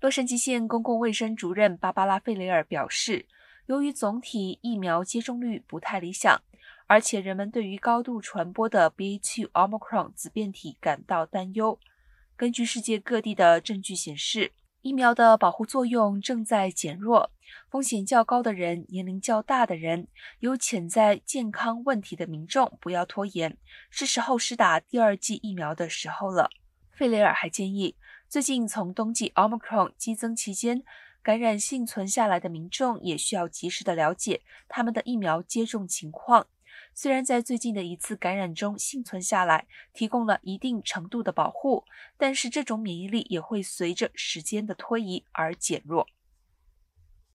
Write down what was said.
洛杉矶县公共卫生主任芭芭拉·费雷尔表示，由于总体疫苗接种率不太理想，而且人们对于高度传播的 BA.2 Omicron 子变体感到担忧。根据世界各地的证据显示，疫苗的保护作用正在减弱。风险较高的人、年龄较大的人、有潜在健康问题的民众不要拖延，是时候施打第二剂疫苗的时候了。费雷尔还建议。最近从冬季 Omicron 激增期间感染幸存下来的民众，也需要及时的了解他们的疫苗接种情况。虽然在最近的一次感染中幸存下来，提供了一定程度的保护，但是这种免疫力也会随着时间的推移而减弱。